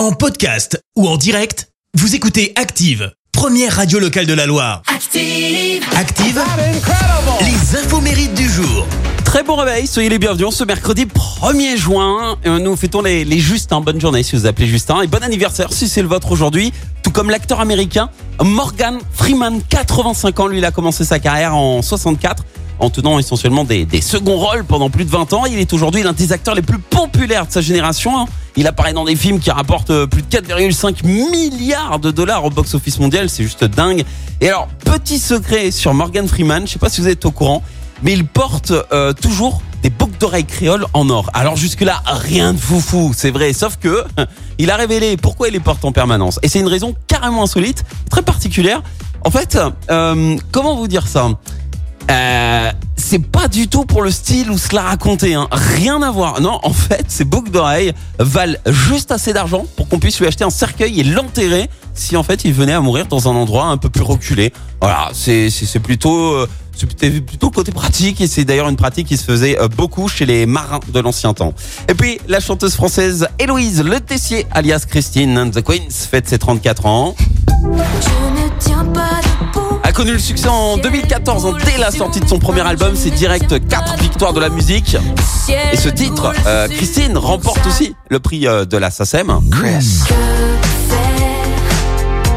En podcast ou en direct, vous écoutez Active, première radio locale de la Loire. Active. Active, les infos mérites du jour. Très bon réveil, soyez les bienvenus ce mercredi 1er juin. Euh, Nous fêtons les, les Justins. Bonne journée si vous appelez Justin. Et bon anniversaire si c'est le vôtre aujourd'hui. Tout comme l'acteur américain Morgan Freeman, 85 ans. Lui, il a commencé sa carrière en 64 en tenant essentiellement des, seconds rôles pendant plus de 20 ans. Il est aujourd'hui l'un des acteurs les plus populaires de sa génération. hein. Il apparaît dans des films qui rapportent euh, plus de 4,5 milliards de dollars au box-office mondial. C'est juste dingue. Et alors, petit secret sur Morgan Freeman, je sais pas si vous êtes au courant, mais il porte euh, toujours des boucles d'oreilles créoles en or. Alors jusque-là, rien de foufou, c'est vrai, sauf que il a révélé pourquoi il les porte en permanence. Et c'est une raison carrément insolite, très particulière. En fait, euh, comment vous dire ça? Euh, c'est pas du tout pour le style ou se la raconter, hein. rien à voir. Non, en fait, ces boucles d'oreilles valent juste assez d'argent pour qu'on puisse lui acheter un cercueil et l'enterrer si en fait il venait à mourir dans un endroit un peu plus reculé. Voilà, c'est plutôt euh, plutôt côté pratique et c'est d'ailleurs une pratique qui se faisait euh, beaucoup chez les marins de l'ancien temps. Et puis la chanteuse française Héloïse Le Tessier alias Christine and the Queens fête ses 34 ans. Connu le succès en 2014 hein, dès la sortie de son premier album, c'est direct 4 victoires de la musique. Et ce titre, euh, Christine remporte aussi le prix euh, de la SACEM.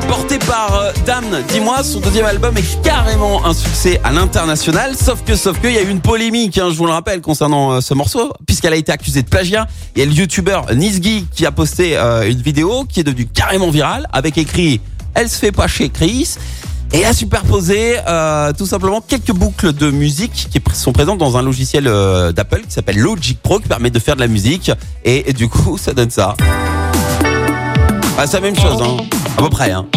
Porté par euh, Dame, dis-moi, son deuxième album est carrément un succès à l'international. Sauf que, sauf que, il y a eu une polémique, hein, je vous le rappelle, concernant euh, ce morceau, puisqu'elle a été accusée de plagiat. Il y a le youtubeur Nisgi qui a posté euh, une vidéo qui est devenue carrément virale, avec écrit « Elle se fait pas chez Chris ». Et a superposé euh, tout simplement quelques boucles de musique qui sont présentes dans un logiciel euh, d'Apple qui s'appelle Logic Pro qui permet de faire de la musique. Et, et du coup, ça donne ça. Ah, c'est la même chose, hein. à peu près. Hein.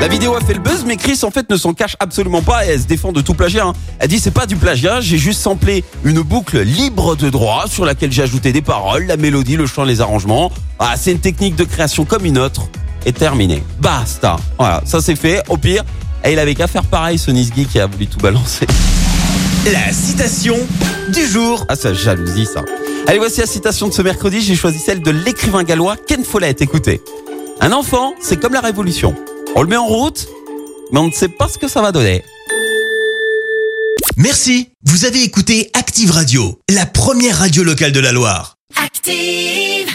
La vidéo a fait le buzz, mais Chris en fait ne s'en cache absolument pas et elle se défend de tout plagiat. hein. Elle dit c'est pas du plagiat, j'ai juste samplé une boucle libre de droit sur laquelle j'ai ajouté des paroles, la mélodie, le chant, les arrangements. Ah, c'est une technique de création comme une autre. Et terminé. Basta. Voilà, ça c'est fait. Au pire, et il avait qu'à faire pareil, ce Nisgi qui a voulu tout balancer. La citation du jour. Ah, ça jalousie ça. Allez, voici la citation de ce mercredi. J'ai choisi celle de l'écrivain gallois Ken Follett. Écoutez. Un enfant, c'est comme la révolution. On le met en route, mais on ne sait pas ce que ça va donner. Merci. Vous avez écouté Active Radio, la première radio locale de la Loire. Active.